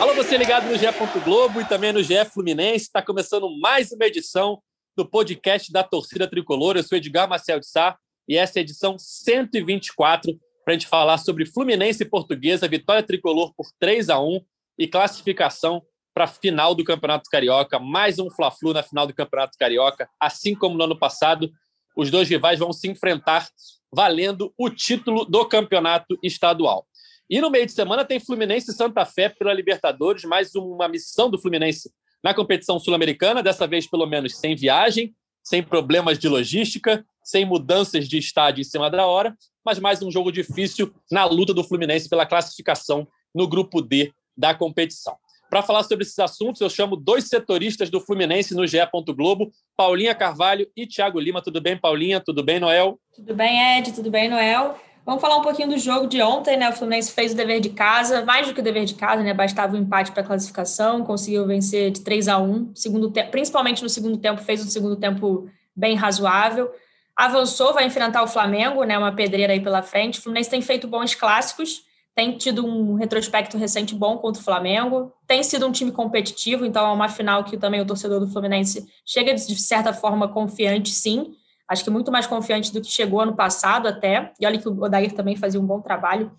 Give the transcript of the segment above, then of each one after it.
Alô, você ligado no GE. Globo e também no GE Fluminense. Está começando mais uma edição do podcast da Torcida Tricolor. Eu sou Edgar Marcel de Sá e essa é a edição 124 para a gente falar sobre Fluminense e Portuguesa, vitória tricolor por 3 a 1 e classificação para a final do Campeonato Carioca. Mais um Fla-Flu na final do Campeonato Carioca. Assim como no ano passado, os dois rivais vão se enfrentar valendo o título do Campeonato Estadual. E no meio de semana tem Fluminense e Santa Fé pela Libertadores, mais uma missão do Fluminense na competição sul-americana, dessa vez pelo menos sem viagem, sem problemas de logística, sem mudanças de estádio em cima da hora, mas mais um jogo difícil na luta do Fluminense pela classificação no grupo D da competição. Para falar sobre esses assuntos, eu chamo dois setoristas do Fluminense no GE. Globo, Paulinha Carvalho e Thiago Lima. Tudo bem, Paulinha? Tudo bem, Noel? Tudo bem, Ed? Tudo bem, Noel? Vamos falar um pouquinho do jogo de ontem, né? O Fluminense fez o dever de casa, mais do que o dever de casa, né? Bastava o um empate para a classificação, conseguiu vencer de 3 a 1 segundo tempo, principalmente no segundo tempo, fez um segundo tempo bem razoável. Avançou, vai enfrentar o Flamengo, né? Uma pedreira aí pela frente. O Fluminense tem feito bons clássicos, tem tido um retrospecto recente bom contra o Flamengo, tem sido um time competitivo, então é uma final que também o torcedor do Fluminense chega de certa forma confiante, sim acho que muito mais confiante do que chegou ano passado até, e olha que o Odair também fazia um bom trabalho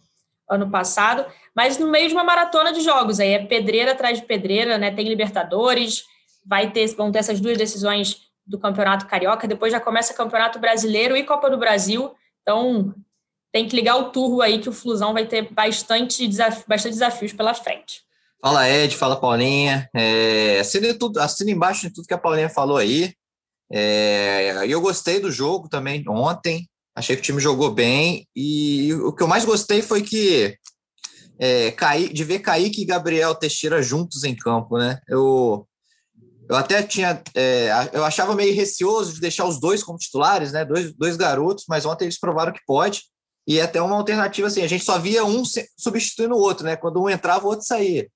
ano passado, mas no meio de uma maratona de jogos, aí é pedreira atrás de pedreira, né, tem Libertadores, vai ter, vão ter essas duas decisões do Campeonato Carioca, depois já começa Campeonato Brasileiro e Copa do Brasil, então tem que ligar o turro aí que o Flusão vai ter bastante, desaf bastante desafios pela frente. Fala Ed, fala Paulinha, é, assina, tudo, assina embaixo de tudo que a Paulinha falou aí, é, eu gostei do jogo também ontem. Achei que o time jogou bem. E o que eu mais gostei foi que é, de ver Kaique e Gabriel Teixeira juntos em campo, né? Eu, eu até tinha. É, eu achava meio receoso de deixar os dois como titulares, né? Dois, dois garotos, mas ontem eles provaram que pode. E é até uma alternativa assim, a gente só via um substituindo o outro, né? Quando um entrava, o outro saía.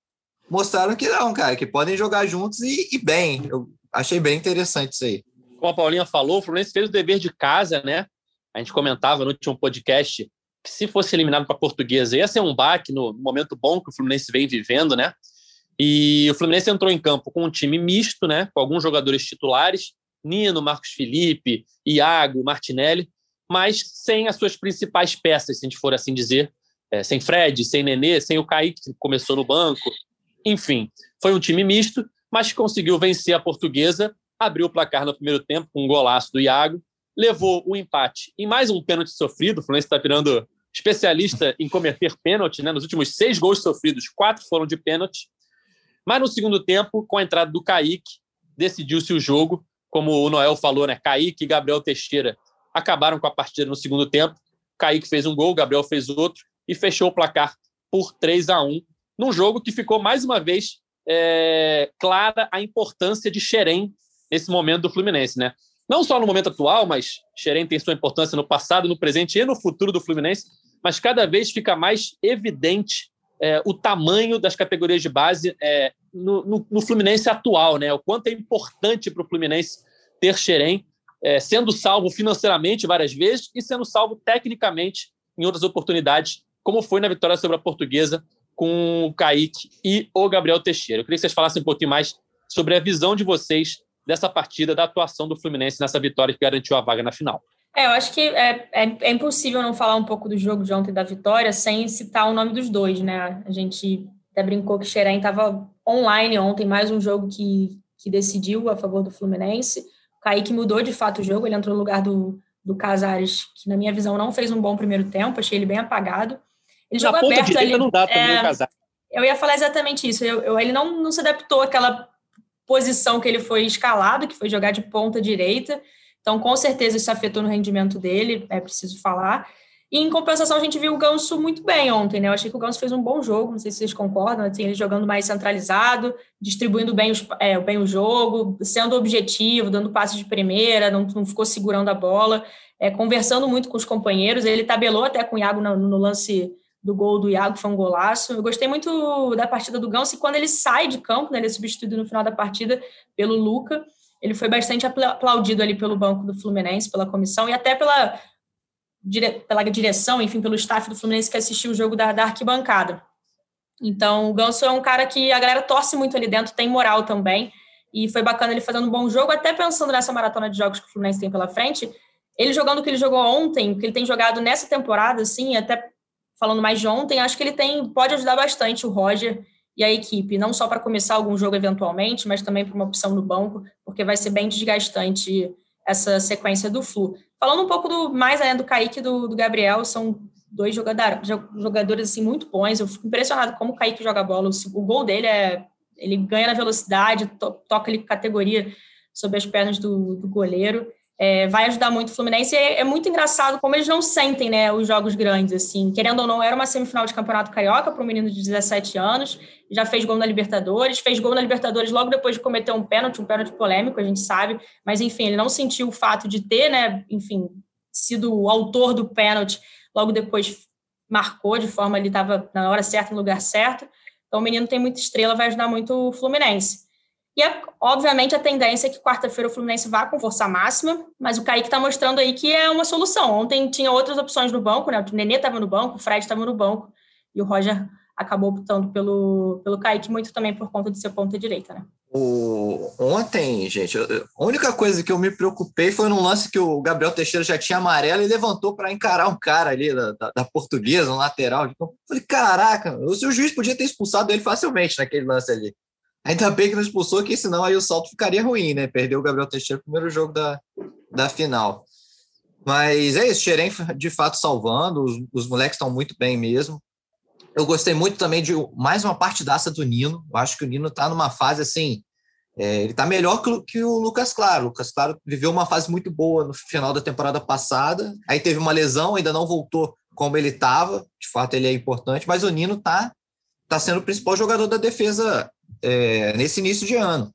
Mostraram que não, cara, que podem jogar juntos e, e bem. Eu achei bem interessante isso aí como a Paulinha falou, o Fluminense fez o dever de casa, né? A gente comentava no último podcast que se fosse eliminado para a Portuguesa ia ser um baque no momento bom que o Fluminense vem vivendo, né? E o Fluminense entrou em campo com um time misto, né? Com alguns jogadores titulares, Nino, Marcos Felipe, Iago, Martinelli, mas sem as suas principais peças, se a gente for assim dizer, é, sem Fred, sem Nenê, sem o Kaique, que começou no banco. Enfim, foi um time misto, mas conseguiu vencer a Portuguesa abriu o placar no primeiro tempo com um golaço do Iago, levou o empate em mais um pênalti sofrido. O Fluminense está virando especialista em cometer pênalti, né? Nos últimos seis gols sofridos, quatro foram de pênalti. Mas no segundo tempo, com a entrada do Kaique, decidiu-se o jogo. Como o Noel falou, né? Kaique e Gabriel Teixeira acabaram com a partida no segundo tempo. Kaique fez um gol, Gabriel fez outro e fechou o placar por 3 a 1 num jogo que ficou mais uma vez é, clara a importância de Xerém nesse momento do Fluminense, né? Não só no momento atual, mas Xerém tem sua importância no passado, no presente e no futuro do Fluminense, mas cada vez fica mais evidente é, o tamanho das categorias de base é, no, no, no, Fluminense atual, né? O quanto é importante para o Fluminense ter Xerém, é, sendo salvo financeiramente várias vezes e sendo salvo tecnicamente em outras oportunidades, como foi na vitória sobre a Portuguesa com o Kaique e o Gabriel Teixeira. Eu queria que vocês falassem um pouquinho mais sobre a visão de vocês dessa partida, da atuação do Fluminense nessa vitória que garantiu a vaga na final. É, eu acho que é, é, é, impossível não falar um pouco do jogo de ontem da vitória sem citar o nome dos dois, né? A gente até brincou que Xerém estava online ontem, mais um jogo que, que decidiu a favor do Fluminense. O Kaique mudou de fato o jogo, ele entrou no lugar do, do Casares, que na minha visão não fez um bom primeiro tempo, achei ele bem apagado. Ele na ponta aberto ali, não dá também é, o Casares. Eu ia falar exatamente isso. Eu, eu, ele não, não se adaptou àquela posição que ele foi escalado, que foi jogar de ponta direita. Então, com certeza, isso afetou no rendimento dele, é preciso falar. E em compensação, a gente viu o Ganso muito bem ontem, né? Eu achei que o Ganso fez um bom jogo, não sei se vocês concordam, assim, ele jogando mais centralizado, distribuindo bem, os, é, bem o jogo, sendo objetivo, dando passe de primeira, não, não ficou segurando a bola, é, conversando muito com os companheiros. Ele tabelou até com o Iago no, no lance do gol do Iago, foi um golaço. Eu gostei muito da partida do Ganso e quando ele sai de campo, né, ele é substituído no final da partida pelo Luca, ele foi bastante aplaudido ali pelo banco do Fluminense, pela comissão e até pela dire, pela direção, enfim, pelo staff do Fluminense que assistiu o jogo da, da arquibancada. Então, o Ganso é um cara que a galera torce muito ali dentro, tem moral também, e foi bacana ele fazendo um bom jogo, até pensando nessa maratona de jogos que o Fluminense tem pela frente. Ele jogando o que ele jogou ontem, o que ele tem jogado nessa temporada, assim, até falando mais de ontem, acho que ele tem pode ajudar bastante o Roger e a equipe, não só para começar algum jogo eventualmente, mas também para uma opção no banco, porque vai ser bem desgastante essa sequência do Flu. Falando um pouco do mais além do Kaique e do, do Gabriel, são dois jogadores, jogadores assim, muito bons. Eu fico impressionado como o Kaique joga bola. O, o gol dele é. Ele ganha na velocidade, to, toca ali categoria sobre as pernas do, do goleiro é, vai ajudar muito o Fluminense. É, é, muito engraçado como eles não sentem né, os jogos grandes, assim. Querendo ou não, era uma semifinal de campeonato carioca para um menino de 17 anos, já fez gol na Libertadores, fez gol na Libertadores logo depois de cometer um pênalti, um pênalti polêmico, a gente sabe, mas enfim, ele não sentiu o fato de ter, né, enfim, sido o autor do pênalti, logo depois marcou de forma ele estava na hora certa, no lugar certo. Então o menino tem muita estrela, vai ajudar muito o Fluminense. E, é, obviamente, a tendência é que quarta-feira o Fluminense vá com força máxima, mas o Kaique está mostrando aí que é uma solução. Ontem tinha outras opções no banco, né? O Nenê estava no banco, o Fred estava no banco, e o Roger acabou optando pelo, pelo Kaique, muito também por conta de ser ponta direita, né? O... Ontem, gente, a única coisa que eu me preocupei foi num lance que o Gabriel Teixeira já tinha amarelo e levantou para encarar um cara ali da, da, da portuguesa, um lateral. Eu falei, caraca, o seu juiz podia ter expulsado ele facilmente naquele lance ali. Ainda bem que não expulsou, que senão aí o salto ficaria ruim, né? Perdeu o Gabriel Teixeira no primeiro jogo da, da final. Mas é isso, Xerém de fato salvando, os, os moleques estão muito bem mesmo. Eu gostei muito também de mais uma partidaça do Nino. Eu acho que o Nino está numa fase assim. É, ele está melhor que, que, o Lucas Claro. O Lucas Claro viveu uma fase muito boa no final da temporada passada. Aí teve uma lesão, ainda não voltou como ele estava. De fato, ele é importante, mas o Nino está tá sendo o principal jogador da defesa é, nesse início de ano.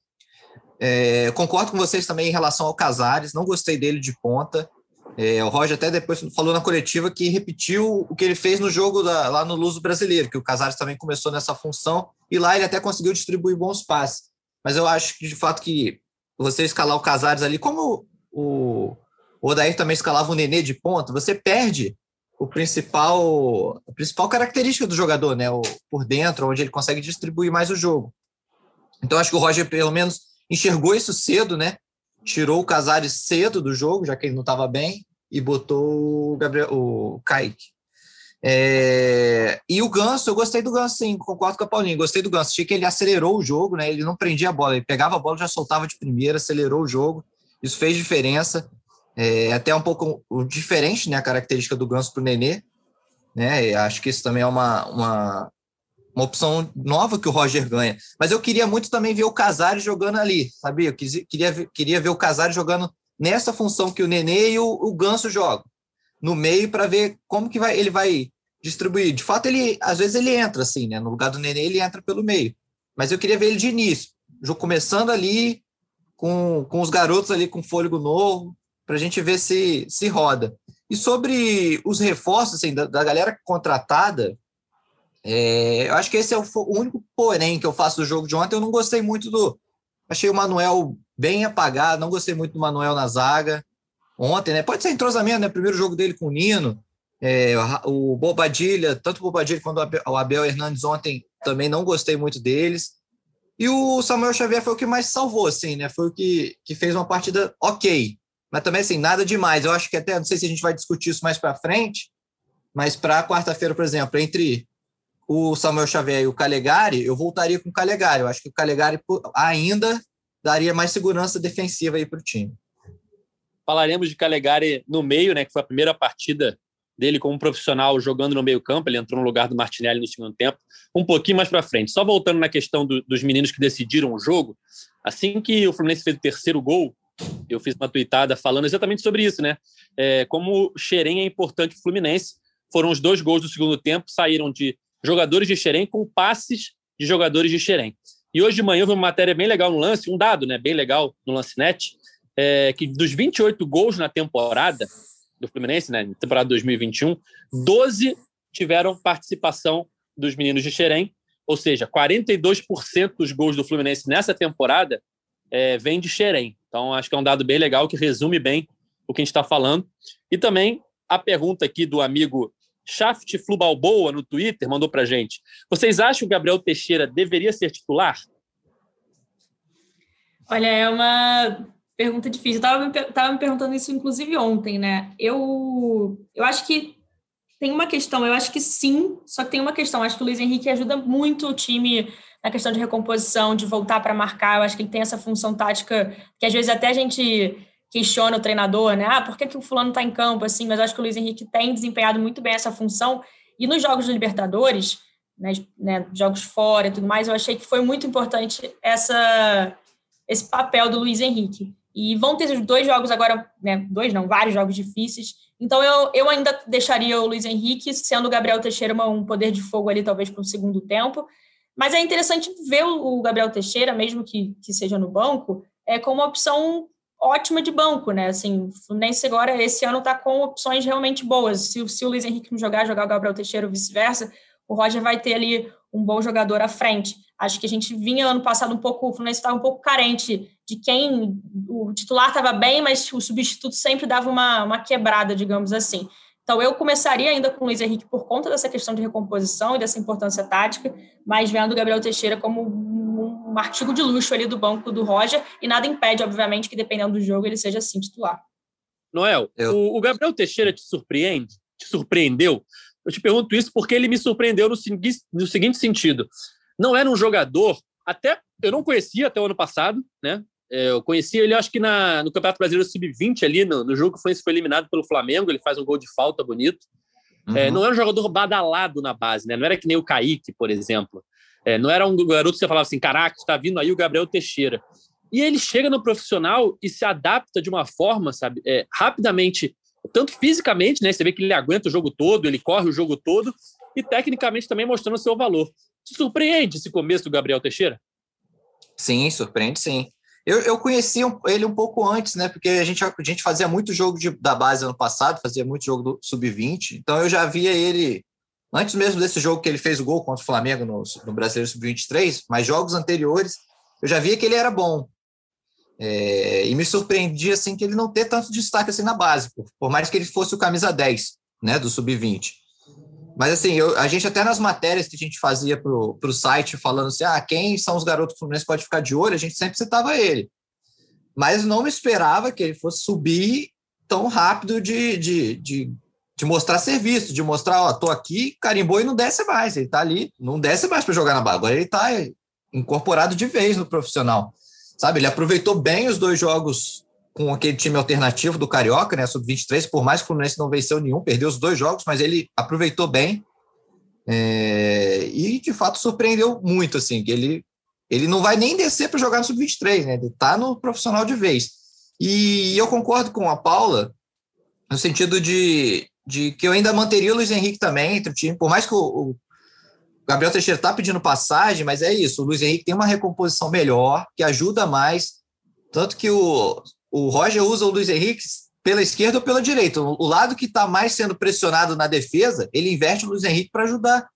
É, concordo com vocês também em relação ao Casares, não gostei dele de ponta. É, o Roger até depois falou na coletiva que repetiu o que ele fez no jogo da, lá no Luso Brasileiro, que o Casares também começou nessa função, e lá ele até conseguiu distribuir bons passes. Mas eu acho que, de fato, que você escalar o Casares ali, como o, o Odair também escalava o Nenê de ponta, você perde o principal, a principal característica do jogador, né? O, por dentro, onde ele consegue distribuir mais o jogo. Então, acho que o Roger, pelo menos, enxergou isso cedo, né? Tirou o Casares cedo do jogo, já que ele não estava bem, e botou o, Gabriel, o Kaique. É... E o Ganso, eu gostei do Ganso, sim, concordo com a Paulinha, gostei do Ganso. Achei que ele acelerou o jogo, né? Ele não prendia a bola, ele pegava a bola, já soltava de primeira, acelerou o jogo. Isso fez diferença. É até um pouco diferente, né? A característica do Ganso para o Nenê. Né? Acho que isso também é uma, uma, uma opção nova que o Roger ganha. Mas eu queria muito também ver o Casares jogando ali, sabia? Eu queria, ver, queria ver o Casares jogando nessa função que o Nenê e o, o Ganso jogam, no meio, para ver como que vai, ele vai distribuir. De fato, ele às vezes ele entra assim, né? No lugar do Nenê, ele entra pelo meio. Mas eu queria ver ele de início, começando ali com, com os garotos ali com fôlego novo, para a gente ver se, se roda. E sobre os reforços assim, da, da galera contratada, é, eu acho que esse é o, único porém que eu faço do jogo de ontem. Eu não gostei muito do. Achei o Manuel bem apagado, não gostei muito do Manuel na zaga ontem, né? Pode ser entrosamento, né? Primeiro jogo dele com o Nino. É, o Bobadilha, tanto o Bobadilha quanto o Abel Hernandes ontem também não gostei muito deles. E o Samuel Xavier foi o que mais salvou, assim, né? Foi o que, que fez uma partida ok. Mas também, assim, nada demais. Eu acho que até, não sei se a gente vai discutir isso mais para frente, mas para quarta-feira, por exemplo, entre o Samuel Xavier e o Calegari, eu voltaria com o Calegari. Eu acho que o Calegari ainda daria mais segurança defensiva aí para o time. Falaremos de Calegari no meio, né? Que foi a primeira partida dele como profissional jogando no meio campo. Ele entrou no lugar do Martinelli no segundo tempo. Um pouquinho mais para frente. Só voltando na questão do, dos meninos que decidiram o jogo, assim que o Fluminense fez o terceiro gol, eu fiz uma tweetada falando exatamente sobre isso, né? É, como o Xerém é importante para o Fluminense foram os dois gols do segundo tempo, saíram de jogadores de Xerém com passes de jogadores de Xerém. E hoje de manhã houve uma matéria bem legal no lance, um dado né, bem legal no lance net, é, que dos 28 gols na temporada do Fluminense, né, temporada 2021, 12 tiveram participação dos meninos de Xerém, ou seja, 42% dos gols do Fluminense nessa temporada é, vem de Xerém. Então, acho que é um dado bem legal que resume bem o que a gente está falando. E também a pergunta aqui do amigo Shaft Flubalboa no Twitter mandou para gente. Vocês acham que o Gabriel Teixeira deveria ser titular? Olha, é uma pergunta difícil. Eu estava me, me perguntando isso, inclusive, ontem, né? Eu, eu acho que tem uma questão, eu acho que sim, só que tem uma questão. Acho que o Luiz Henrique ajuda muito o time na questão de recomposição, de voltar para marcar. Eu acho que ele tem essa função tática que às vezes até a gente questiona o treinador, né? Ah, por que, que o fulano está em campo assim? Mas acho que o Luiz Henrique tem desempenhado muito bem essa função. E nos jogos do Libertadores, né, né, jogos fora e tudo mais, eu achei que foi muito importante essa, esse papel do Luiz Henrique. E vão ter dois jogos agora, né, dois não, vários jogos difíceis. Então eu, eu ainda deixaria o Luiz Henrique, sendo o Gabriel Teixeira um poder de fogo ali, talvez para o segundo tempo. Mas é interessante ver o Gabriel Teixeira, mesmo que, que seja no banco, é como uma opção ótima de banco, né? Assim, o Fluminense agora, esse ano, está com opções realmente boas. Se, se o Luiz Henrique não jogar, jogar o Gabriel Teixeira ou vice-versa, o Roger vai ter ali um bom jogador à frente. Acho que a gente vinha ano passado um pouco, o Fluminense estava um pouco carente de quem o titular estava bem, mas o substituto sempre dava uma, uma quebrada, digamos assim. Então, eu começaria ainda com o Luiz Henrique por conta dessa questão de recomposição e dessa importância tática, mas vendo o Gabriel Teixeira como um, um artigo de luxo ali do banco do Roger, e nada impede, obviamente, que dependendo do jogo ele seja assim titular. Noel, eu... o, o Gabriel Teixeira te surpreende? Te surpreendeu? Eu te pergunto isso porque ele me surpreendeu no, no seguinte sentido. Não era um jogador, até eu não conhecia até o ano passado, né? É, eu conheci ele, acho que na, no Campeonato Brasileiro Sub-20, ali no, no, jogo que foi, foi eliminado pelo Flamengo. Ele faz um gol de falta bonito. É, uhum. É, não era um jogador badalado na base, né? Não era que nem o Kaique, por exemplo. É, não era um garoto que você falava assim: caraca, está vindo aí o Gabriel Teixeira. E ele chega no profissional e se adapta de uma forma, sabe, é, rapidamente, tanto fisicamente, né? Você vê que ele aguenta o jogo todo, ele corre o jogo todo, e tecnicamente também mostrando o seu valor. Te surpreende esse começo do Gabriel Teixeira? Sim, surpreende sim. Eu, eu conheci ele um pouco antes, né? Porque a gente, a gente fazia muito jogo de, da base ano passado, fazia muito jogo do Sub-20. Então eu já via ele antes mesmo desse jogo que ele fez o gol contra o Flamengo no, no Brasileiro Sub-23, mas jogos anteriores, eu já via que ele era bom. É, e me surpreendia assim que ele não ter tanto destaque assim na base, por, por mais que ele fosse o camisa 10, né, do sub-20. Mas assim, eu, a gente até nas matérias que a gente fazia para o site falando assim, ah, quem são os garotos do Fluminense pode ficar de olho, a gente sempre citava ele. Mas não me esperava que ele fosse subir tão rápido de, de, de, de mostrar serviço, de mostrar, ó, tô aqui, carimbou e não desce mais. Ele tá ali, não desce mais para jogar na bola. Agora ele tá incorporado de vez no profissional. Sabe, ele aproveitou bem os dois jogos com aquele time alternativo do Carioca, né, sub-23, por mais que o Fluminense não venceu nenhum, perdeu os dois jogos, mas ele aproveitou bem é, e de fato surpreendeu muito, assim, que ele, ele não vai nem descer para jogar no sub-23, né, ele está no profissional de vez. E eu concordo com a Paula no sentido de, de que eu ainda manteria o Luiz Henrique também entre o time, por mais que o, o Gabriel Teixeira está pedindo passagem, mas é isso, o Luiz Henrique tem uma recomposição melhor, que ajuda mais, tanto que o, o Roger usa o Luiz Henrique pela esquerda ou pela direita. O lado que está mais sendo pressionado na defesa, ele inverte o Luiz Henrique para ajudar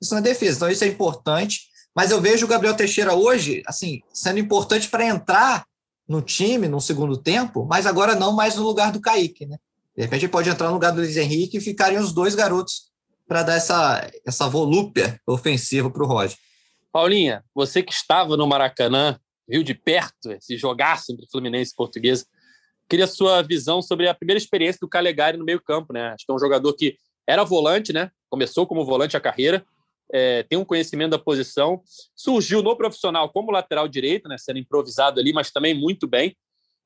isso na defesa. Então, isso é importante. Mas eu vejo o Gabriel Teixeira hoje, assim, sendo importante para entrar no time no segundo tempo, mas agora não mais no lugar do Kaique, né? De repente ele pode entrar no lugar do Luiz Henrique e ficarem os dois garotos para dar essa, essa volúpia ofensiva para o Roger. Paulinha, você que estava no Maracanã viu de perto esse jogaço entre Fluminense e Portuguesa. Queria sua visão sobre a primeira experiência do Calegari no meio-campo, né? Acho que é um jogador que era volante, né? Começou como volante a carreira, é, tem um conhecimento da posição, surgiu no profissional como lateral direito, né? Sendo improvisado ali, mas também muito bem.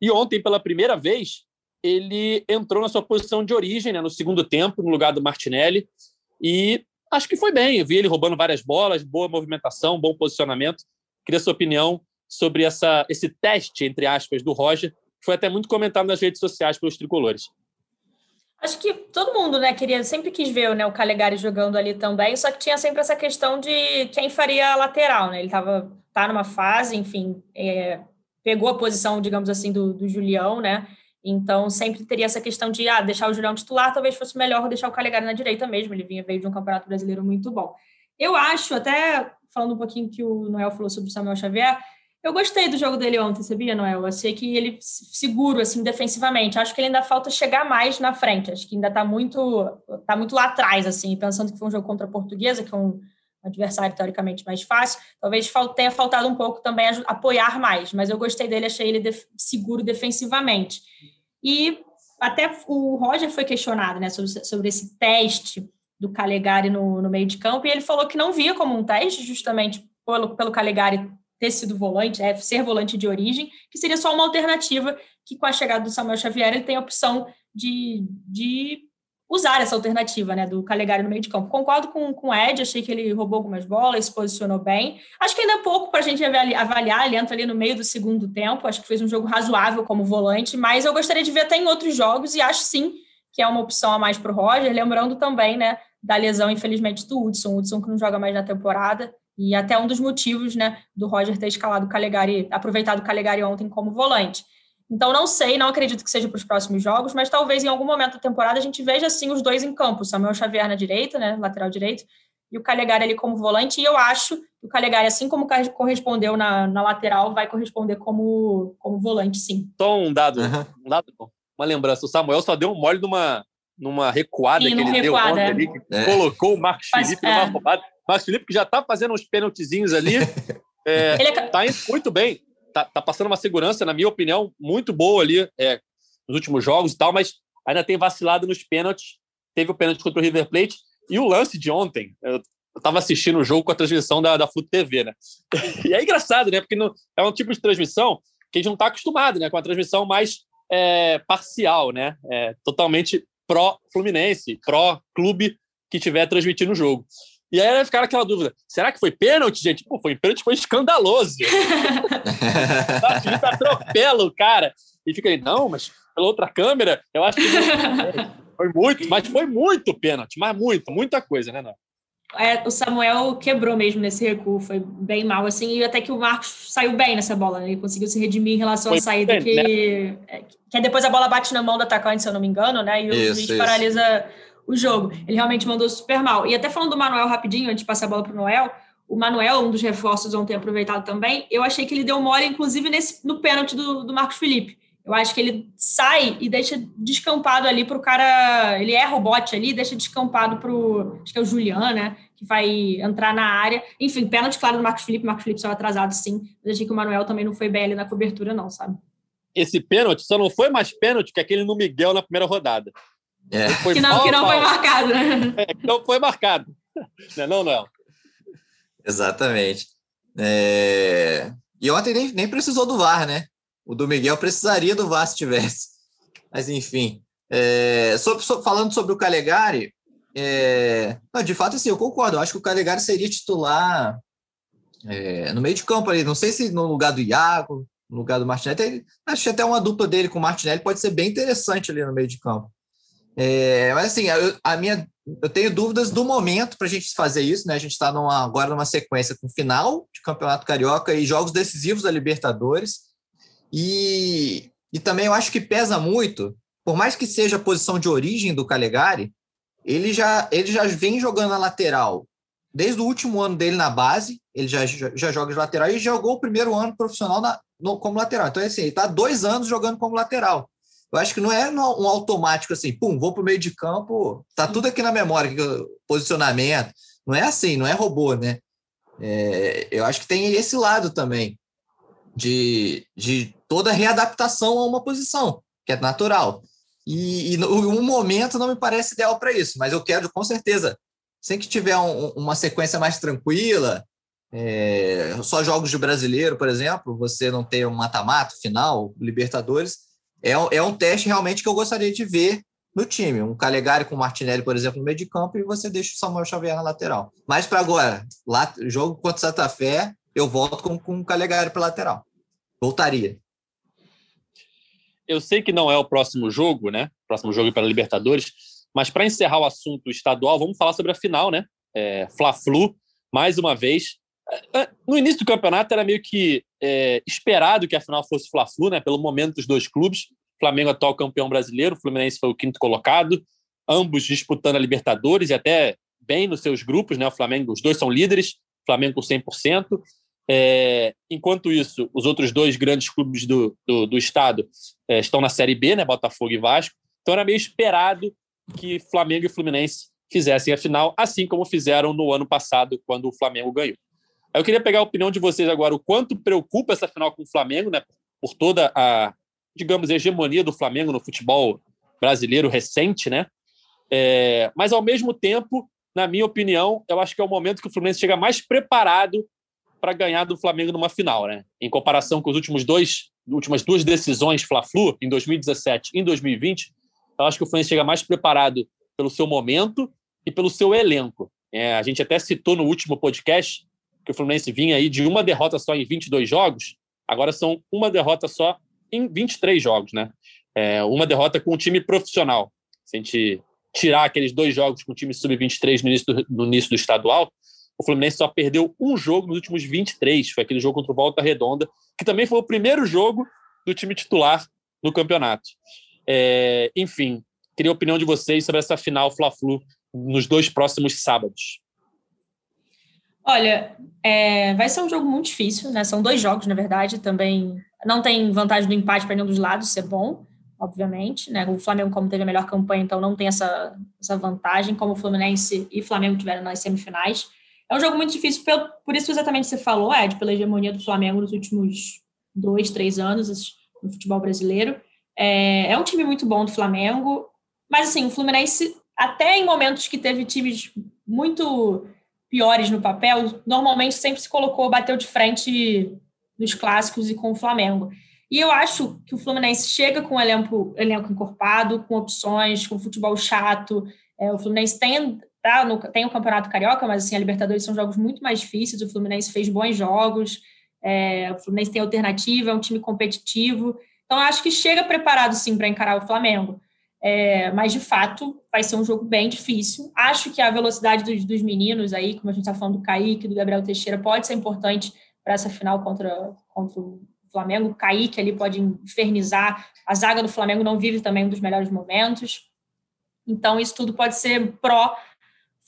E ontem, pela primeira vez, ele entrou na sua posição de origem, né? No segundo tempo, no lugar do Martinelli, e acho que foi bem. Eu vi ele roubando várias bolas, boa movimentação, bom posicionamento. Queria sua opinião sobre essa, esse teste, entre aspas, do Roger, que foi até muito comentado nas redes sociais pelos tricolores. Acho que todo mundo, né, queria, sempre quis ver né, o Calegari jogando ali também, só que tinha sempre essa questão de quem faria a lateral, né? Ele tava, tá numa fase, enfim, é, pegou a posição, digamos assim, do, do Julião, né? Então sempre teria essa questão de ah, deixar o Julião titular, talvez fosse melhor deixar o Calegari na direita mesmo. Ele vinha veio de um campeonato brasileiro muito bom. Eu acho, até falando um pouquinho que o Noel falou sobre o Samuel Xavier, eu gostei do jogo dele ontem, sabia, Noel? Eu achei que ele seguro, assim, defensivamente. Acho que ele ainda falta chegar mais na frente. Acho que ainda está muito, tá muito lá atrás, assim, pensando que foi um jogo contra a Portuguesa, que é um adversário teoricamente mais fácil. Talvez tenha faltado um pouco também apoiar mais, mas eu gostei dele, achei ele seguro defensivamente. E até o Roger foi questionado, né, sobre, sobre esse teste do Calegari no, no meio de campo, e ele falou que não via como um teste, justamente pelo, pelo Calegari ter sido volante, é, ser volante de origem, que seria só uma alternativa que, com a chegada do Samuel Xavier, ele tem a opção de, de usar essa alternativa, né, do Calegari no meio de campo. Concordo com, com o Ed, achei que ele roubou algumas bolas, se posicionou bem. Acho que ainda é pouco para a gente avaliar, ele entra ali no meio do segundo tempo, acho que fez um jogo razoável como volante, mas eu gostaria de ver até em outros jogos e acho sim que é uma opção a mais para o Roger, lembrando também, né, da lesão, infelizmente, do Hudson, Hudson que não joga mais na temporada, e até um dos motivos, né, do Roger ter escalado o Calegari, aproveitado o Calegari ontem como volante. Então, não sei, não acredito que seja para os próximos jogos, mas talvez em algum momento da temporada a gente veja, assim, os dois em campo. O Samuel Xavier na direita, né, lateral direito, e o Calegari ali como volante. E eu acho que o Calegari, assim como correspondeu na, na lateral, vai corresponder como, como volante, sim. Só um dado, uhum. um dado, uma lembrança. O Samuel só deu um mole numa, numa recuada sim, que ele recuada, deu ontem é. ali, que é. colocou o Marcos Felipe é. numa roubada. Mas Felipe, que já está fazendo uns pênaltizinhos ali, é, é... tá indo muito bem. Tá, tá, passando uma segurança, na minha opinião, muito boa ali é, nos últimos jogos e tal, mas ainda tem vacilado nos pênaltis. Teve o pênalti contra o River Plate e o lance de ontem. Eu estava assistindo o jogo com a transmissão da, da Fute TV, né? E é engraçado, né? Porque não, é um tipo de transmissão que a gente não está acostumado, né? Com a transmissão mais é, parcial, né? É, totalmente pró-Fluminense, pró-clube que estiver transmitindo o jogo. E aí ficar aquela dúvida: será que foi pênalti, gente? Pô, foi pênalti, foi escandaloso. o Felipe atropela o cara. E fica aí, não, mas pela outra câmera, eu acho que foi muito, mas foi muito pênalti, mas muito, muita coisa, né, não? É, o Samuel quebrou mesmo nesse recuo, foi bem mal, assim, e até que o Marcos saiu bem nessa bola, né? Ele conseguiu se redimir em relação foi à saída bem, que, né? É, que depois a bola bate na mão do atacante, se eu não me engano, né? E o isso, juiz isso. paralisa o jogo. Ele realmente mandou super mal. E até falando do Manuel rapidinho, antes de passar a bola para o Noel, o Manuel, um dos reforços ontem aproveitado também, eu achei que ele deu mole, inclusive, nesse, no pênalti do, do Marcos Felipe. Eu acho que ele sai e deixa descampado ali para o cara. Ele erra o bote ali, deixa descampado para o. Acho que é o Julian, né? Que vai entrar na área. Enfim, pênalti, claro, do Marcos Felipe. Marcos Felipe saiu atrasado, sim. Mas achei que o Manuel também não foi bem ali na cobertura, não, sabe? Esse pênalti só não foi mais pênalti que aquele no Miguel na primeira rodada. É. Que, não, que não foi marcado, né? É, que não foi marcado. Não é não, Noel? Exatamente. É... E ontem nem, nem precisou do VAR, né? O do Miguel precisaria do VAR se tivesse. Mas, enfim. É... Sobre, sobre, falando sobre o Calegari, é... não, de fato, assim, eu concordo. Eu acho que o Calegari seria titular é, no meio de campo ali. Não sei se no lugar do Iago, no lugar do Martinelli. Acho que até uma dupla dele com o Martinelli pode ser bem interessante ali no meio de campo. É, mas assim, eu, a minha, eu tenho dúvidas do momento para a gente fazer isso, né? A gente está agora numa sequência com final de Campeonato Carioca e jogos decisivos da Libertadores. E, e também eu acho que pesa muito, por mais que seja a posição de origem do Calegari, ele já, ele já vem jogando na lateral desde o último ano dele na base, ele já, já, joga de lateral e jogou o primeiro ano profissional na, no, como lateral. Então, assim, ele está dois anos jogando como lateral. Eu acho que não é um automático assim, pum, vou para o meio de campo, tá tudo aqui na memória, posicionamento. Não é assim, não é robô, né? É, eu acho que tem esse lado também de, de toda readaptação a uma posição, que é natural. E, e um momento não me parece ideal para isso, mas eu quero com certeza, sem que tiver um, uma sequência mais tranquila, é, só jogos de brasileiro, por exemplo, você não ter um mata-mata final, Libertadores, é, é um teste realmente que eu gostaria de ver no time. Um Calegari com o Martinelli, por exemplo, no meio de campo, e você deixa o Samuel Xavier na lateral. Mas para agora, lá, jogo contra o Santa Fé, eu volto com, com o Calegari para lateral. Voltaria. eu sei que não é o próximo jogo, né? Próximo jogo para Libertadores, mas para encerrar o assunto estadual, vamos falar sobre a final, né? É, Fla-Flu, mais uma vez. É, é, no início do campeonato era meio que é, esperado que a final fosse Fla-Flu, né? Pelo momento dos dois clubes. Flamengo atual campeão brasileiro, Fluminense foi o quinto colocado, ambos disputando a Libertadores e até bem nos seus grupos, né? O Flamengo, os dois são líderes, Flamengo com 100%. É, enquanto isso, os outros dois grandes clubes do, do, do estado é, estão na Série B, né, Botafogo e Vasco. Então era meio esperado que Flamengo e Fluminense fizessem a final, assim como fizeram no ano passado, quando o Flamengo ganhou. Eu queria pegar a opinião de vocês agora, o quanto preocupa essa final com o Flamengo, né, por toda a, digamos, hegemonia do Flamengo no futebol brasileiro recente, né? É, mas, ao mesmo tempo, na minha opinião, eu acho que é o momento que o Fluminense chega mais preparado para ganhar do Flamengo numa final, né? Em comparação com os últimos dois, últimas duas decisões Fla-Flu em 2017 e em 2020, eu acho que o Fluminense chega mais preparado pelo seu momento e pelo seu elenco. É, a gente até citou no último podcast que o Fluminense vinha aí de uma derrota só em 22 jogos, agora são uma derrota só em 23 jogos, né? É, uma derrota com um time profissional. Se a gente tirar aqueles dois jogos com o time sub-23 no, início do, no início do estadual, o Fluminense só perdeu um jogo nos últimos 23, foi aquele jogo contra o Volta Redonda, que também foi o primeiro jogo do time titular no campeonato. É, enfim, queria a opinião de vocês sobre essa final Fla-Flu nos dois próximos sábados. Olha, é, vai ser um jogo muito difícil, né? São dois jogos, na verdade, também não tem vantagem do empate para nenhum dos lados, isso é bom, obviamente, né? O Flamengo, como teve a melhor campanha, então não tem essa, essa vantagem, como o Fluminense e Flamengo tiveram nas semifinais. É um jogo muito difícil, por, por isso exatamente você falou, Ed, pela hegemonia do Flamengo nos últimos dois, três anos no futebol brasileiro. É, é um time muito bom do Flamengo, mas assim, o Fluminense, até em momentos que teve times muito piores no papel, normalmente sempre se colocou, bateu de frente nos clássicos e com o Flamengo. E eu acho que o Fluminense chega com um elenco, elenco encorpado, com opções, com futebol chato. É, o Fluminense tem tá? No, tem o Campeonato Carioca, mas assim, a Libertadores são jogos muito mais difíceis. O Fluminense fez bons jogos, é, o Fluminense tem alternativa, é um time competitivo. Então, acho que chega preparado sim para encarar o Flamengo. É, mas de fato vai ser um jogo bem difícil. Acho que a velocidade dos, dos meninos aí, como a gente está falando do Kaique, do Gabriel Teixeira, pode ser importante para essa final contra, contra o Flamengo. O Kaique ali pode infernizar. A zaga do Flamengo não vive também um dos melhores momentos. Então, isso tudo pode ser pró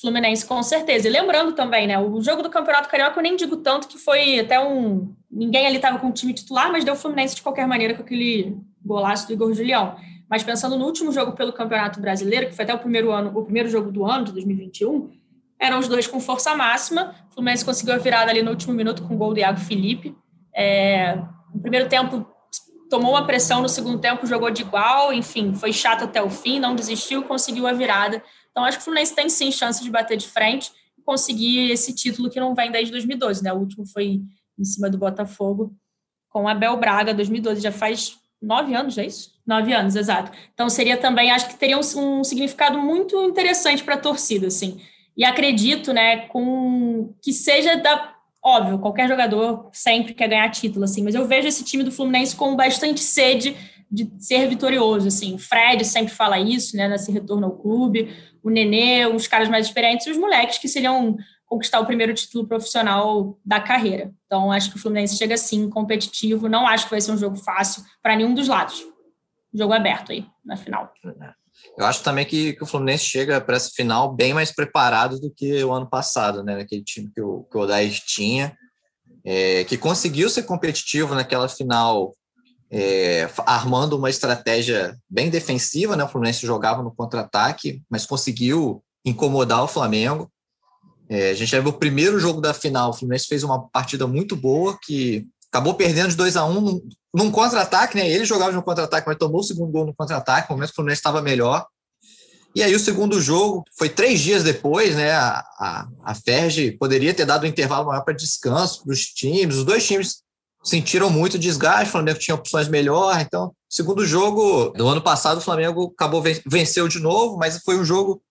Fluminense, com certeza. E lembrando também, né? O jogo do Campeonato Carioca, eu nem digo tanto que foi até um. Ninguém ali estava com o time titular, mas deu Fluminense de qualquer maneira com aquele golaço do Igor Julião. Mas pensando no último jogo pelo Campeonato Brasileiro, que foi até o primeiro ano, o primeiro jogo do ano, de 2021, eram os dois com força máxima. O Fluminense conseguiu a virada ali no último minuto com o gol do Iago Felipe. É, no primeiro tempo tomou uma pressão, no segundo tempo jogou de igual, enfim, foi chato até o fim, não desistiu, conseguiu a virada. Então, acho que o Fluminense tem sim chance de bater de frente e conseguir esse título que não vem desde 2012, né? O último foi em cima do Botafogo com Abel Braga, 2012, já faz nove anos, é isso? Nove anos, exato. Então, seria também, acho que teria um, um significado muito interessante para a torcida, assim. E acredito, né, com que seja da. Óbvio, qualquer jogador sempre quer ganhar título, assim, mas eu vejo esse time do Fluminense com bastante sede de ser vitorioso, assim. O Fred sempre fala isso, né, nesse retorno ao clube o Nenê, os caras mais experientes os moleques que seriam conquistar o primeiro título profissional da carreira. Então, acho que o Fluminense chega assim, competitivo. Não acho que vai ser um jogo fácil para nenhum dos lados. Jogo aberto aí, na final. Eu acho também que, que o Fluminense chega para essa final bem mais preparado do que o ano passado, né? Aquele time que o, que o Odair tinha, é, que conseguiu ser competitivo naquela final é, armando uma estratégia bem defensiva, né? O Fluminense jogava no contra-ataque, mas conseguiu incomodar o Flamengo. É, a gente lembra o primeiro jogo da final, o Fluminense fez uma partida muito boa, que acabou perdendo de 2 a 1 um, num, num contra-ataque, né? Ele jogava no contra-ataque, mas tomou o segundo gol no contra-ataque, no momento que o Fluminense estava melhor. E aí o segundo jogo foi três dias depois, né? A, a, a Ferge poderia ter dado um intervalo maior para descanso para os times. Os dois times sentiram muito desgaste, o Flamengo tinha opções melhores, então, segundo jogo do ano passado, o Flamengo acabou venceu de novo, mas foi um jogo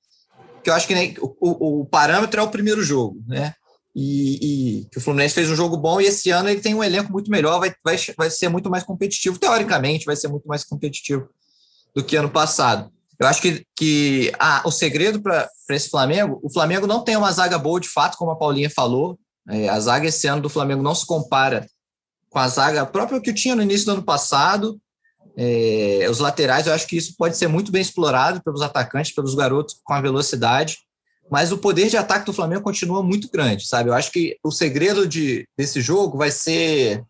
que eu acho que o, o, parâmetro é o primeiro jogo, né? e, e, que o Fluminense fez um jogo bom e esse ano ele tem um elenco muito melhor, vai, vai, vai ser muito mais competitivo, teoricamente vai ser muito mais competitivo do que ano passado. Eu acho que, que ah, o segredo para esse Flamengo, o Flamengo não tem uma zaga boa de fato, como a Paulinha falou. É, a zaga esse ano do Flamengo não se compara com a zaga própria que tinha no início do ano passado. É, os laterais, eu acho que isso pode ser muito bem explorado pelos atacantes, pelos garotos com a velocidade mas o poder de ataque do Flamengo continua muito grande, sabe? Eu acho que o segredo de, desse jogo vai ser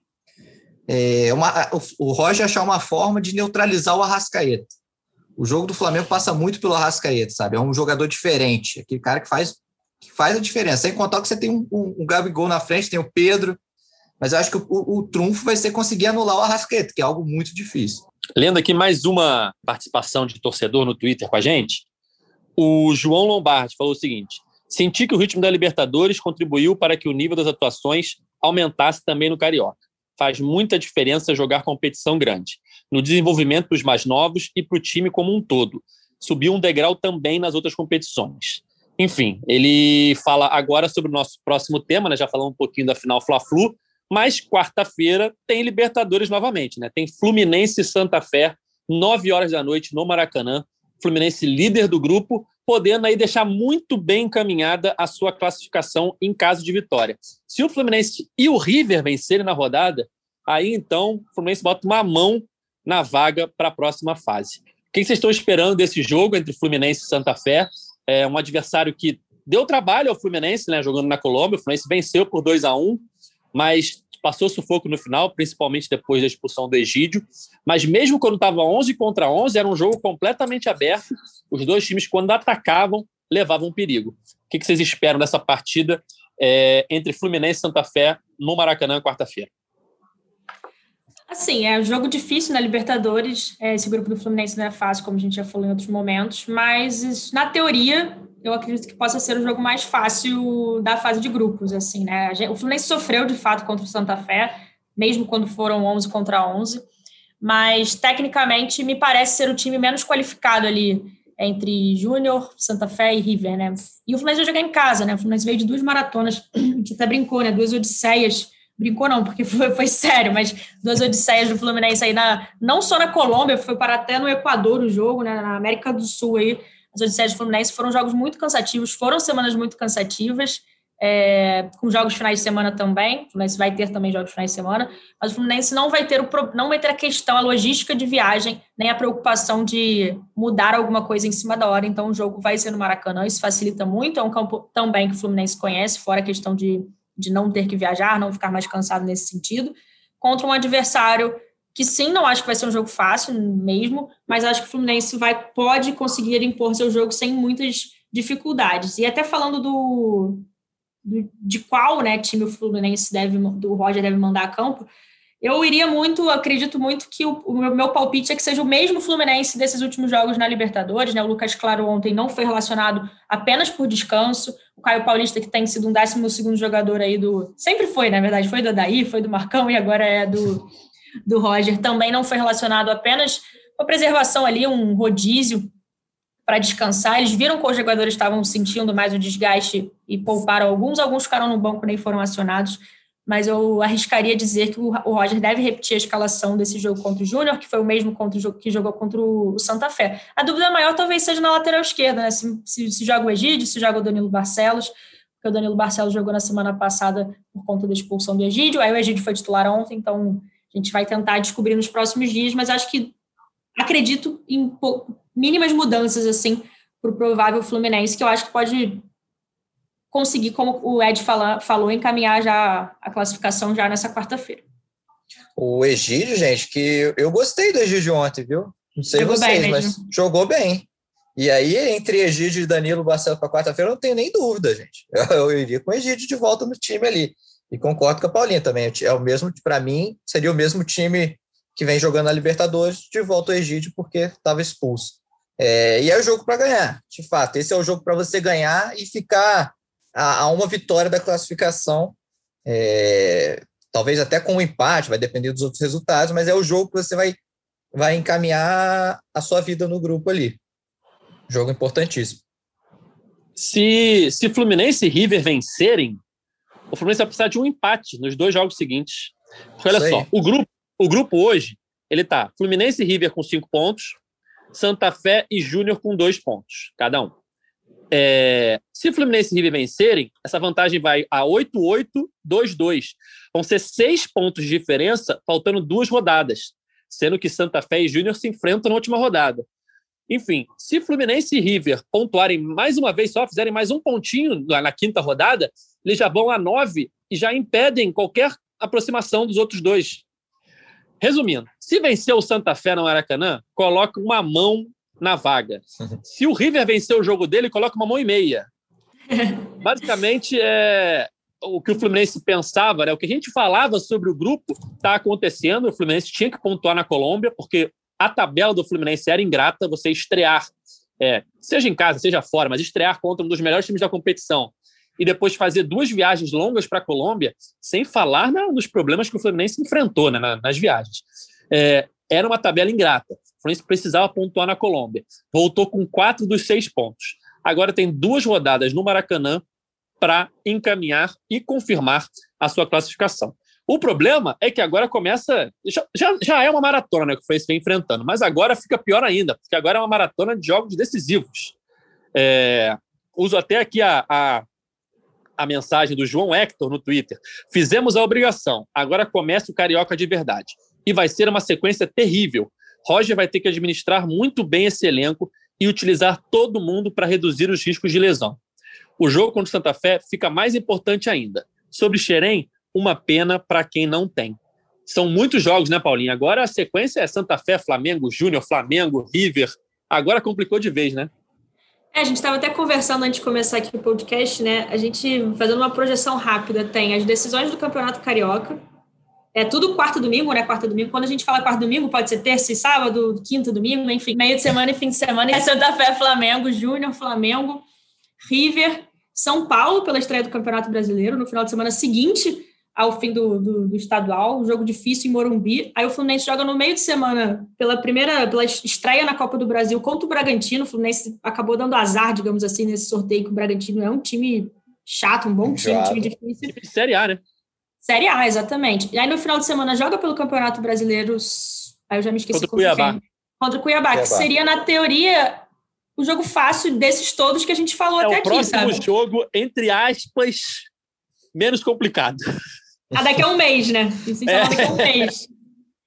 é, uma, o, o Roger achar uma forma de neutralizar o Arrascaeta. O jogo do Flamengo passa muito pelo Arrascaeta, sabe? É um jogador diferente, aquele cara que faz, que faz a diferença. Sem contar que você tem um, um, um Gabigol na frente, tem o Pedro, mas eu acho que o, o, o trunfo vai ser conseguir anular o Arrascaeta, que é algo muito difícil. Lendo aqui mais uma participação de torcedor no Twitter com a gente, o João Lombardi falou o seguinte: senti que o ritmo da Libertadores contribuiu para que o nível das atuações aumentasse também no Carioca. Faz muita diferença jogar competição grande, no desenvolvimento dos mais novos e para o time como um todo. Subiu um degrau também nas outras competições. Enfim, ele fala agora sobre o nosso próximo tema, né? já falamos um pouquinho da final Fla-Flu, mas quarta-feira tem Libertadores novamente, né? Tem Fluminense e Santa Fé, nove horas da noite no Maracanã. Fluminense líder do grupo, podendo aí deixar muito bem encaminhada a sua classificação em caso de vitória. Se o Fluminense e o River vencerem na rodada, aí então o Fluminense bota uma mão na vaga para a próxima fase. O que vocês estão esperando desse jogo entre Fluminense e Santa Fé? É um adversário que deu trabalho ao Fluminense, né, jogando na Colômbia. O Fluminense venceu por 2 a 1 mas passou sufoco no final, principalmente depois da expulsão do Egídio. Mas mesmo quando estava 11 contra 11, era um jogo completamente aberto. Os dois times, quando atacavam, levavam perigo. O que vocês esperam dessa partida é, entre Fluminense e Santa Fé no Maracanã, quarta-feira? Assim, é um jogo difícil na Libertadores. É, esse grupo do Fluminense não é fácil, como a gente já falou em outros momentos, mas na teoria eu acredito que possa ser o jogo mais fácil da fase de grupos, assim, né? O Fluminense sofreu, de fato, contra o Santa Fé, mesmo quando foram 11 contra 11, mas, tecnicamente, me parece ser o time menos qualificado ali entre Júnior, Santa Fé e River, né? E o Fluminense vai jogar em casa, né? O Fluminense veio de duas maratonas, a gente até brincou, né? Duas odisseias, brincou não, porque foi, foi sério, mas duas odisseias do Fluminense aí, na, não só na Colômbia, foi para até no Equador o jogo, né? Na América do Sul aí, as Odisseias do Fluminense foram jogos muito cansativos, foram semanas muito cansativas, é, com jogos finais de semana também. O Fluminense vai ter também jogos finais de semana, mas o Fluminense não vai ter o não vai ter a questão, a logística de viagem, nem a preocupação de mudar alguma coisa em cima da hora. Então o jogo vai ser no Maracanã, isso facilita muito. É um campo também que o Fluminense conhece, fora a questão de, de não ter que viajar, não ficar mais cansado nesse sentido, contra um adversário que sim, não acho que vai ser um jogo fácil mesmo, mas acho que o Fluminense vai, pode conseguir impor seu jogo sem muitas dificuldades. E até falando do, do de qual né, time o Fluminense deve, do Roger deve mandar a campo, eu iria muito, acredito muito que o, o, meu palpite é que seja o mesmo Fluminense desses últimos jogos na Libertadores, né? O Lucas Claro ontem não foi relacionado apenas por descanso. O Caio Paulista, que tem sido um décimo segundo jogador aí do. Sempre foi, na verdade, foi do Daí, foi do Marcão e agora é do, do Roger também não foi relacionado apenas com a preservação ali, um rodízio para descansar. Eles viram que os jogadores estavam sentindo mais o desgaste e pouparam alguns, alguns ficaram no banco nem foram acionados, mas eu arriscaria dizer que o Roger deve repetir a escalação desse jogo contra o Júnior, que foi o mesmo contra o que jogou contra o Santa Fé. A dúvida maior talvez seja na lateral esquerda, né? Se, se, se joga o Egídio, se joga o Danilo Barcelos, porque o Danilo Barcelos jogou na semana passada por conta da expulsão do Egídio, aí o Egídio foi titular ontem, então a gente vai tentar descobrir nos próximos dias, mas acho que acredito em mínimas mudanças assim para o provável Fluminense, que eu acho que pode conseguir, como o Ed fala, falou, encaminhar já a classificação já nessa quarta-feira. O Egídio, gente, que eu gostei do Egídio ontem, viu? Não sei jogou vocês, mas jogou bem. E aí, entre Egídio e Danilo Barcelos para quarta-feira, eu não tenho nem dúvida, gente. Eu, eu iria com o Egídio de volta no time ali. E concordo com a Paulinha também. É o mesmo, para mim, seria o mesmo time que vem jogando na Libertadores de volta ao Egídio porque estava expulso. É, e é o jogo para ganhar, de fato. Esse é o jogo para você ganhar e ficar a, a uma vitória da classificação. É, talvez até com um empate, vai depender dos outros resultados, mas é o jogo que você vai, vai encaminhar a sua vida no grupo ali. Jogo importantíssimo. Se, se Fluminense e River vencerem, o Fluminense vai precisar de um empate nos dois jogos seguintes. Porque olha só, o grupo, o grupo hoje, ele tá Fluminense e River com cinco pontos, Santa Fé e Júnior com dois pontos, cada um. É, se Fluminense e River vencerem, essa vantagem vai a 8-8, 2-2. Vão ser seis pontos de diferença, faltando duas rodadas, sendo que Santa Fé e Júnior se enfrentam na última rodada. Enfim, se Fluminense e River pontuarem mais uma vez só, fizerem mais um pontinho na quinta rodada, eles já vão a nove e já impedem qualquer aproximação dos outros dois. Resumindo, se vencer o Santa Fé no Maracanã, coloca uma mão na vaga. Se o River vencer o jogo dele, coloca uma mão e meia. Basicamente, é o que o Fluminense pensava, né? o que a gente falava sobre o grupo está acontecendo. O Fluminense tinha que pontuar na Colômbia, porque a tabela do Fluminense era ingrata. Você estrear, é, seja em casa, seja fora, mas estrear contra um dos melhores times da competição e depois fazer duas viagens longas para a Colômbia, sem falar na, nos problemas que o Fluminense enfrentou né, nas viagens. É, era uma tabela ingrata. O Fluminense precisava pontuar na Colômbia. Voltou com quatro dos seis pontos. Agora tem duas rodadas no Maracanã para encaminhar e confirmar a sua classificação. O problema é que agora começa. Já, já, é uma maratona que o Fluminense vem enfrentando, mas agora fica pior ainda, porque agora é uma maratona de jogos decisivos. É, uso até aqui a, a, a mensagem do João Hector no Twitter. Fizemos a obrigação, agora começa o Carioca de verdade. E vai ser uma sequência terrível. Roger vai ter que administrar muito bem esse elenco e utilizar todo mundo para reduzir os riscos de lesão. O jogo contra o Santa Fé fica mais importante ainda. Sobre Xerém, uma pena para quem não tem. São muitos jogos, né, Paulinho? Agora a sequência é Santa Fé, Flamengo, Júnior, Flamengo, River. Agora complicou de vez, né? É, a gente estava até conversando antes de começar aqui o podcast, né? A gente fazendo uma projeção rápida, tem as decisões do Campeonato Carioca. É tudo quarto domingo, né? Quarta domingo. Quando a gente fala quarto domingo, pode ser terça e sábado, quinta domingo, enfim, meio de semana e fim de semana. É Santa Fé, Flamengo, Júnior, Flamengo, River, São Paulo pela estreia do Campeonato Brasileiro no final de semana seguinte ao fim do, do, do, estadual, um jogo difícil em Morumbi. Aí o Fluminense joga no meio de semana pela primeira, pela estreia na Copa do Brasil contra o Bragantino. O Fluminense acabou dando azar, digamos assim, nesse sorteio que o Bragantino é um time chato, um bom time, um time difícil. De Série A, né? Série A, exatamente. E aí no final de semana joga pelo Campeonato Brasileiro, aí eu já me esqueci contra, contra Cuiabá. Quem. Contra o Cuiabá, Cuiabá, que seria, na teoria, o jogo fácil desses todos que a gente falou é até o aqui, próximo sabe? jogo, entre aspas, menos complicado. Ah, daqui a um mês, né? Isso é. daqui a um mês.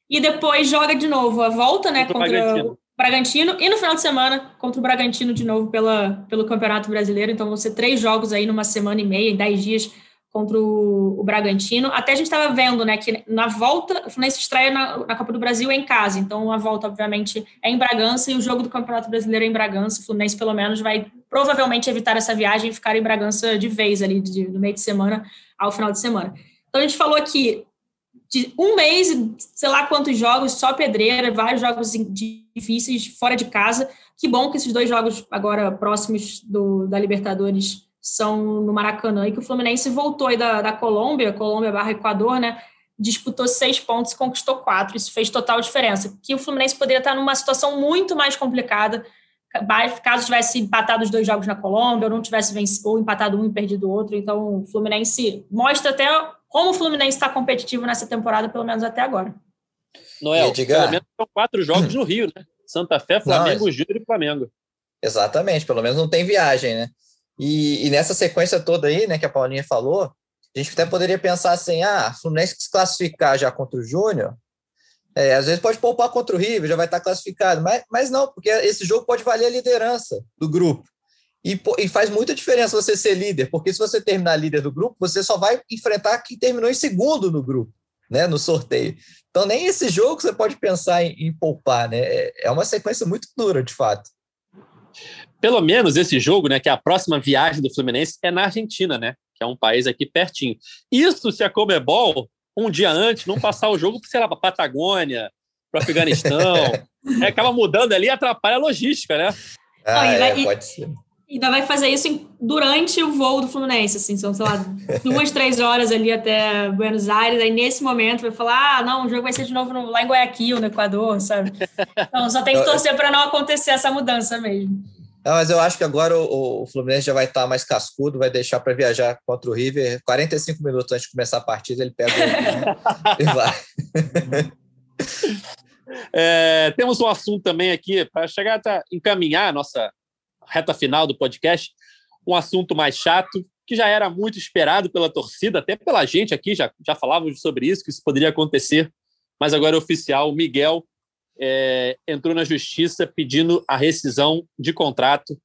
E depois joga de novo a volta, né, contra, contra o Bragantino. Bragantino. E no final de semana, contra o Bragantino de novo pela, pelo Campeonato Brasileiro. Então vão ser três jogos aí numa semana e meia, em dez dias contra o, o Bragantino. Até a gente estava vendo, né, que na volta, o Fluminense estreia na, na, Copa do Brasil é em casa. Então a volta, obviamente, é em Bragança e o jogo do Campeonato Brasileiro é em Bragança. O Fluminense, pelo menos, vai provavelmente evitar essa viagem e ficar em Bragança de vez ali, de, do meio de semana ao final de semana. Então, a gente falou aqui de um mês, sei lá quantos jogos, só pedreira, vários jogos difíceis fora de casa. Que bom que esses dois jogos agora próximos do, da Libertadores são no Maracanã e que o Fluminense voltou aí da, da Colômbia, Colômbia barra Equador, né? Disputou seis pontos e conquistou quatro. Isso fez total diferença. Que o Fluminense poderia estar numa situação muito mais complicada caso tivesse empatado os dois jogos na Colômbia, ou não tivesse vencido, ou empatado um e perdido o outro. Então, o Fluminense mostra até como o Fluminense está competitivo nessa temporada, pelo menos até agora. Noel, Edgar... pelo menos são quatro jogos no Rio, né? Santa Fé, Flamengo, não, Júnior e Flamengo. Exatamente, pelo menos não tem viagem, né? E, e, nessa sequência toda aí, né, que a Paulinha falou, a gente até poderia pensar assim, ah, Fluminense se classificar já contra o Júnior, é, às vezes pode poupar contra o River, já vai estar classificado, mas, mas não, porque esse jogo pode valer a liderança do grupo. E, e, faz muita diferença você ser líder, porque se você terminar líder do grupo, você só vai enfrentar quem terminou em segundo no grupo, né, no sorteio. Então, nem esse jogo você pode pensar em, em poupar, né? É, é uma sequência muito dura, de fato. Pelo menos esse jogo, né, que é a próxima viagem do Fluminense é na Argentina, né? Que é um país aqui pertinho. Isso se a Comebol um dia antes, não passar o jogo, sei lá, para Patagônia, para o Afeganistão. é, acaba mudando ali e atrapalha a logística, né? Ah, é, vai, pode ser. Ainda vai fazer isso em, durante o voo do Fluminense, assim, são, sei lá, duas, três horas ali até Buenos Aires, aí nesse momento vai falar, ah, não, o jogo vai ser de novo no, lá em Guayaquil, no Equador, sabe? Então, só tem que torcer para não acontecer essa mudança mesmo. Não, mas eu acho que agora o, o Fluminense já vai estar mais cascudo, vai deixar para viajar contra o River. 45 minutos antes de começar a partida, ele pega o e vai. É, temos um assunto também aqui, para chegar a encaminhar a nossa reta final do podcast, um assunto mais chato, que já era muito esperado pela torcida, até pela gente aqui, já, já falávamos sobre isso, que isso poderia acontecer, mas agora é oficial. O Miguel é, entrou na justiça pedindo a rescisão de contrato.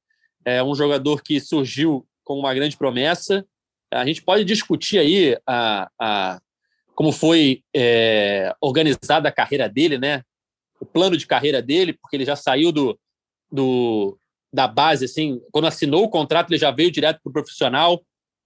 É um jogador que surgiu com uma grande promessa. A gente pode discutir aí a, a como foi é, organizada a carreira dele, né? O plano de carreira dele, porque ele já saiu do, do da base, assim, quando assinou o contrato, ele já veio direto para o profissional.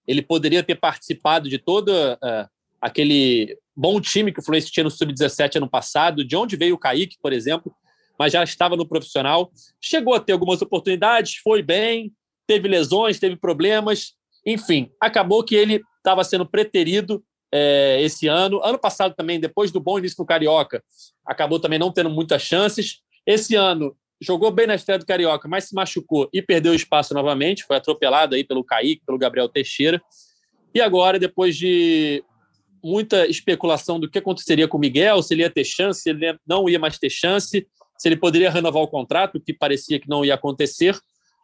Ele poderia ter participado de todo uh, aquele bom time que o Fluminense tinha no Sub-17 ano passado, de onde veio o Kaique, por exemplo, mas já estava no profissional. Chegou a ter algumas oportunidades, foi bem, teve lesões, teve problemas, enfim, acabou que ele estava sendo preterido é, esse ano. Ano passado também, depois do bom início no Carioca, acabou também não tendo muitas chances. Esse ano jogou bem na estreia do Carioca, mas se machucou e perdeu espaço novamente. Foi atropelado aí pelo Kaique, pelo Gabriel Teixeira. E agora, depois de muita especulação do que aconteceria com o Miguel, se ele ia ter chance, se ele não ia mais ter chance, se ele poderia renovar o contrato, que parecia que não ia acontecer.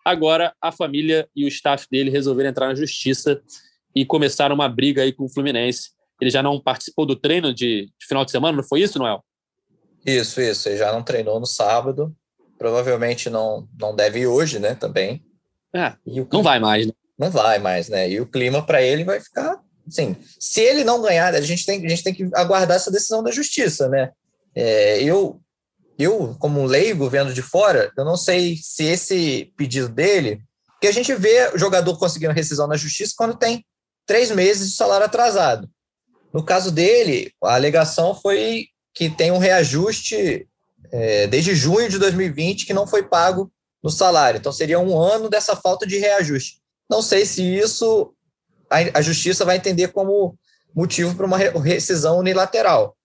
Agora, a família e o staff dele resolveram entrar na justiça e começaram uma briga aí com o Fluminense. Ele já não participou do treino de, de final de semana, não foi isso, Noel? Isso, isso. Ele já não treinou no sábado. Provavelmente não, não deve ir hoje, né? Também. É, não vai mais, né? Não vai mais, né? E o clima para ele vai ficar. Sim, se ele não ganhar, a gente tem, a gente tem que aguardar essa decisão da justiça, né? É, eu, eu, como um leigo vendo de fora, eu não sei se esse pedido dele. Porque a gente vê o jogador conseguindo rescisão na justiça quando tem três meses de salário atrasado. No caso dele, a alegação foi que tem um reajuste é, desde junho de 2020 que não foi pago no salário. Então, seria um ano dessa falta de reajuste. Não sei se isso a, a justiça vai entender como motivo para uma rescisão unilateral.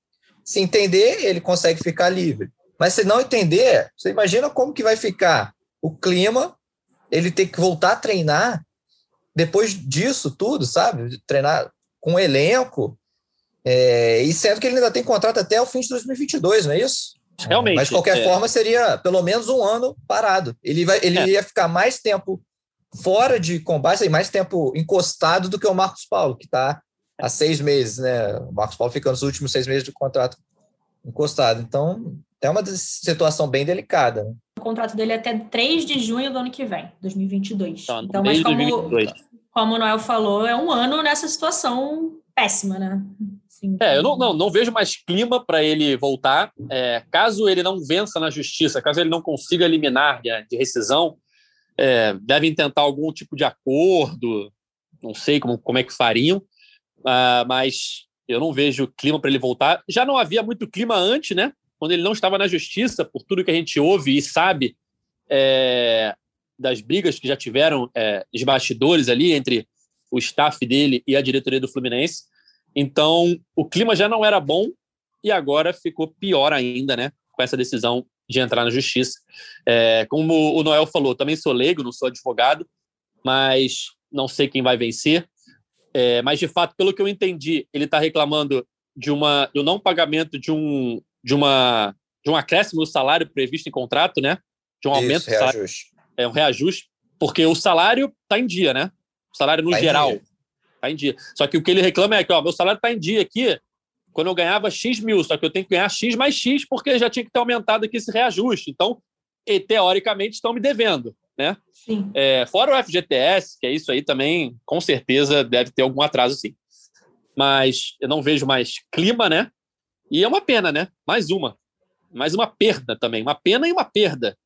Se entender, ele consegue ficar livre. Mas se não entender, você imagina como que vai ficar o clima, ele ter que voltar a treinar depois disso tudo, sabe? Treinar com um elenco, é, e sendo que ele ainda tem contrato até o fim de 2022, não é isso? Realmente. Mas de qualquer é. forma seria pelo menos um ano parado. Ele, vai, ele é. ia ficar mais tempo fora de combate, e mais tempo encostado do que o Marcos Paulo, que está há seis meses, né? O Marcos Paulo fica nos últimos seis meses de contrato encostado. Então, é uma situação bem delicada. Né? O contrato dele é até 3 de junho do ano que vem, 2022. Então, então mas como, 2022. como o Noel falou, é um ano nessa situação péssima, né? É, eu não, não, não vejo mais clima para ele voltar. É, caso ele não vença na justiça, caso ele não consiga eliminar de, de rescisão, é, devem tentar algum tipo de acordo, não sei como, como é que fariam, uh, mas eu não vejo clima para ele voltar. Já não havia muito clima antes, né? Quando ele não estava na justiça, por tudo que a gente ouve e sabe é, das brigas que já tiveram é, os bastidores ali entre o staff dele e a diretoria do Fluminense. Então, o clima já não era bom e agora ficou pior ainda, né? Com essa decisão de entrar na justiça. É, como o Noel falou, também sou leigo, não sou advogado, mas não sei quem vai vencer. É, mas, de fato, pelo que eu entendi, ele está reclamando de uma do não pagamento de um de uma de um acréscimo do salário previsto em contrato, né? De um aumento Isso, reajuste. É um reajuste, porque o salário está em dia, né? O salário no tá geral está em, em dia. Só que o que ele reclama é que, ó, meu salário está em dia aqui, quando eu ganhava X mil, só que eu tenho que ganhar X mais X, porque já tinha que ter aumentado aqui esse reajuste. Então, e, teoricamente, estão me devendo. Né? Sim. É, fora o FGTS, que é isso aí também, com certeza deve ter algum atraso, sim. Mas eu não vejo mais clima, né? E é uma pena, né? Mais uma. Mais uma perda também. Uma pena e uma perda.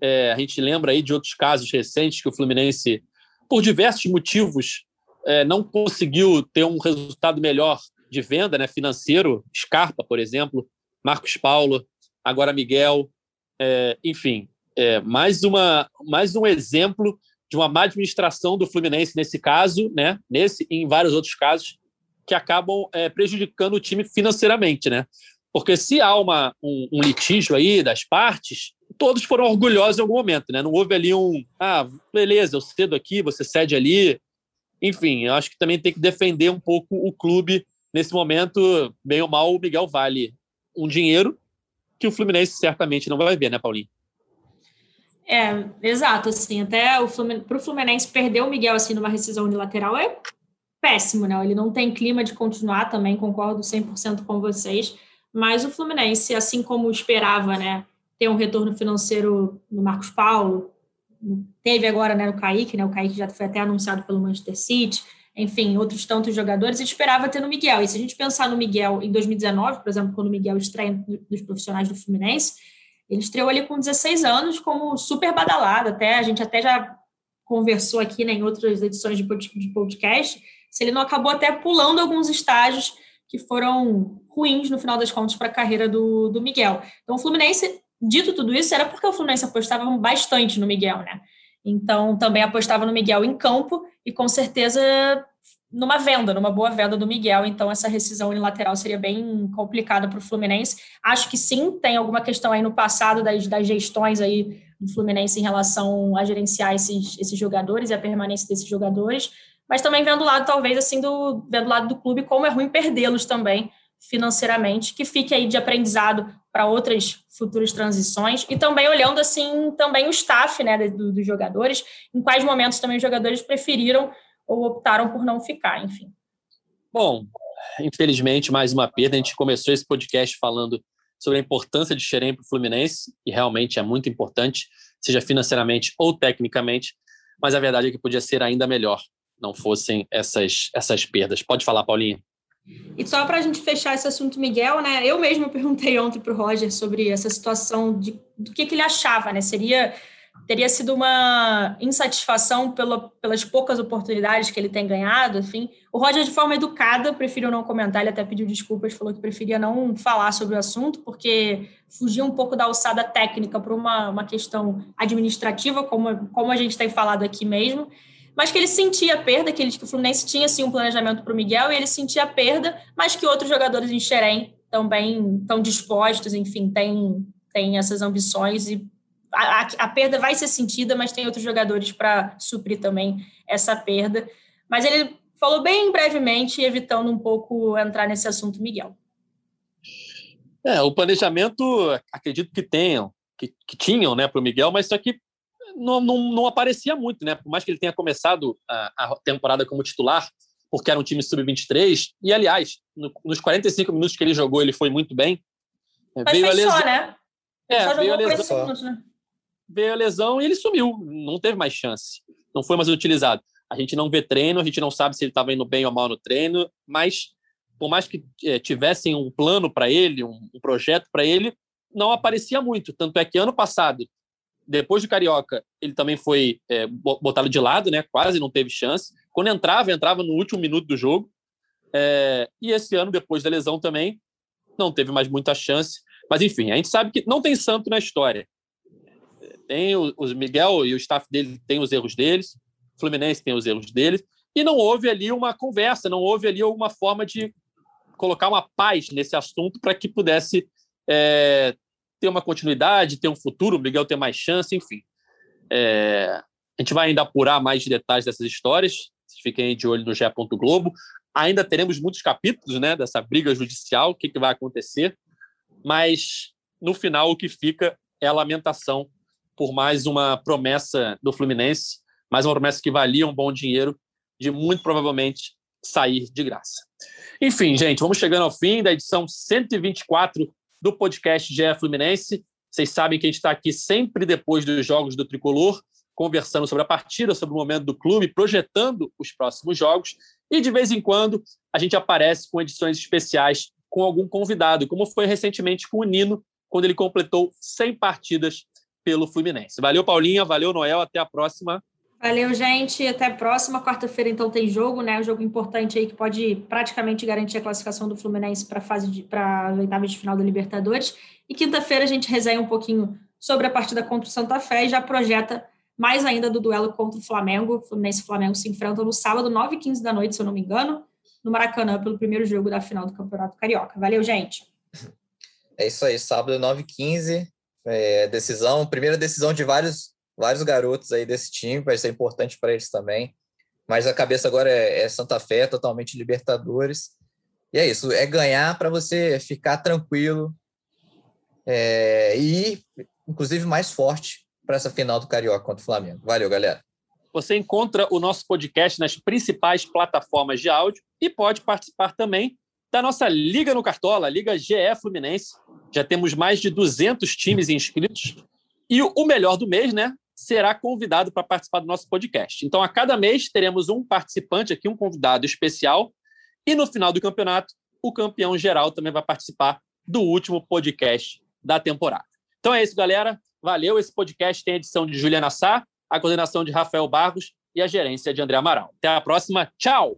É, a gente lembra aí de outros casos recentes que o Fluminense, por diversos motivos, é, não conseguiu ter um resultado melhor de venda né, financeiro, Scarpa, por exemplo, Marcos Paulo, agora Miguel, é, enfim, é, mais, uma, mais um exemplo de uma má administração do Fluminense nesse caso, né, nesse e em vários outros casos, que acabam é, prejudicando o time financeiramente, né? Porque se há uma, um, um litígio aí das partes, todos foram orgulhosos em algum momento, né? Não houve ali um, ah, beleza, eu cedo aqui, você cede ali. Enfim, eu acho que também tem que defender um pouco o clube nesse momento, bem ou mal, o Miguel vale um dinheiro que o Fluminense certamente não vai ver, né, Paulinho? É, exato, assim, até o Fluminense, para o Fluminense perder o Miguel assim numa rescisão unilateral é péssimo, né? Ele não tem clima de continuar também, concordo 100% com vocês, mas o Fluminense, assim como esperava, né, ter um retorno financeiro no Marcos Paulo, teve agora, né, no Kaique, né, o Kaique já foi até anunciado pelo Manchester City, enfim, outros tantos jogadores, e esperava ter no Miguel. E se a gente pensar no Miguel em 2019, por exemplo, quando o Miguel estreia dos profissionais do Fluminense, ele estreou ali com 16 anos como super badalado, até a gente até já conversou aqui né, em outras edições de podcast, se ele não acabou até pulando alguns estágios que foram ruins no final das contas para a carreira do, do Miguel. Então o Fluminense, dito tudo isso, era porque o Fluminense apostava bastante no Miguel, né? Então também apostava no Miguel em campo e com certeza numa venda, numa boa venda do Miguel, então essa rescisão unilateral seria bem complicada para o Fluminense. Acho que sim, tem alguma questão aí no passado das, das gestões aí do Fluminense em relação a gerenciar esses, esses jogadores e a permanência desses jogadores, mas também vendo o lado, talvez, assim, do, vendo o lado do clube, como é ruim perdê-los também financeiramente, que fique aí de aprendizado para outras futuras transições e também olhando assim também o staff né do, dos jogadores em quais momentos também os jogadores preferiram ou optaram por não ficar, enfim. Bom, infelizmente, mais uma perda. A gente começou esse podcast falando sobre a importância de Xerém para o Fluminense, e realmente é muito importante, seja financeiramente ou tecnicamente, mas a verdade é que podia ser ainda melhor, não fossem essas, essas perdas. Pode falar, Paulinha. E só para a gente fechar esse assunto, Miguel, né? Eu mesmo perguntei ontem para o Roger sobre essa situação de do que, que ele achava, né? Seria teria sido uma insatisfação pela, pelas poucas oportunidades que ele tem ganhado, enfim. O Roger, de forma educada, preferiu não comentar, ele até pediu desculpas, falou que preferia não falar sobre o assunto, porque fugia um pouco da alçada técnica para uma, uma questão administrativa, como, como a gente tem falado aqui mesmo, mas que ele sentia a perda, que, ele, que o Fluminense tinha, sim, um planejamento para o Miguel, e ele sentia a perda, mas que outros jogadores em Xerém também estão dispostos, enfim, têm, têm essas ambições e a, a, perda vai ser sentida, mas tem outros jogadores para suprir também essa perda. Mas ele falou bem brevemente, evitando um pouco entrar nesse assunto, Miguel. É, o planejamento, acredito que tenham, que, que tinham, né, para o Miguel, mas só que não, não, não, aparecia muito, né? Por mais que ele tenha começado a, a temporada como titular, porque era um time sub-23, e aliás, no, nos 45 minutos que ele jogou, ele foi muito bem. Mas veio foi a lesão, só, né? É, só veio a lesão. Minutos, né? veio a lesão e ele sumiu, não teve mais chance, não foi mais utilizado. A gente não vê treino, a gente não sabe se ele estava indo bem ou mal no treino, mas por mais que é, tivessem um plano para ele, um, um projeto para ele, não aparecia muito. Tanto é que ano passado, depois do Carioca, ele também foi é, botado de lado, né? quase não teve chance. Quando entrava, entrava no último minuto do jogo. É, e esse ano, depois da lesão também, não teve mais muita chance. Mas enfim, a gente sabe que não tem santo na história tem os Miguel e o staff dele tem os erros deles, o Fluminense tem os erros deles, e não houve ali uma conversa, não houve ali alguma forma de colocar uma paz nesse assunto para que pudesse é, ter uma continuidade, ter um futuro, o Miguel ter mais chance, enfim. É, a gente vai ainda apurar mais detalhes dessas histórias, fiquem de olho no GE. Globo. Ainda teremos muitos capítulos né, dessa briga judicial, o que, que vai acontecer, mas no final o que fica é a lamentação por mais uma promessa do Fluminense, mais uma promessa que valia um bom dinheiro, de muito provavelmente sair de graça. Enfim, gente, vamos chegando ao fim da edição 124 do podcast GE Fluminense. Vocês sabem que a gente está aqui sempre depois dos jogos do Tricolor, conversando sobre a partida, sobre o momento do clube, projetando os próximos jogos. E de vez em quando a gente aparece com edições especiais com algum convidado, como foi recentemente com o Nino, quando ele completou 100 partidas pelo Fluminense. Valeu, Paulinha. Valeu, Noel. Até a próxima. Valeu, gente. Até a próxima. Quarta-feira, então, tem jogo, né? Um jogo importante aí que pode praticamente garantir a classificação do Fluminense para a fase de para oitavas de final da Libertadores. E quinta-feira a gente resenha um pouquinho sobre a partida contra o Santa Fé e já projeta mais ainda do duelo contra o Flamengo. Fluminense e Flamengo se enfrentam no sábado, 9h15 da noite, se eu não me engano, no Maracanã, pelo primeiro jogo da final do Campeonato Carioca. Valeu, gente. É isso aí, sábado, 9h15 é, decisão, primeira decisão de vários, vários garotos aí desse time, vai ser importante para eles também. Mas a cabeça agora é, é Santa Fé, totalmente Libertadores. E é isso, é ganhar para você ficar tranquilo é, e, inclusive, mais forte para essa final do Carioca contra o Flamengo. Valeu, galera. Você encontra o nosso podcast nas principais plataformas de áudio e pode participar também da nossa Liga no Cartola, Liga GE Fluminense. Já temos mais de 200 times inscritos. E o melhor do mês, né? Será convidado para participar do nosso podcast. Então, a cada mês, teremos um participante aqui, um convidado especial. E no final do campeonato, o campeão geral também vai participar do último podcast da temporada. Então é isso, galera. Valeu. Esse podcast tem a edição de Juliana Sá, a coordenação de Rafael Barros e a gerência de André Amaral. Até a próxima. Tchau!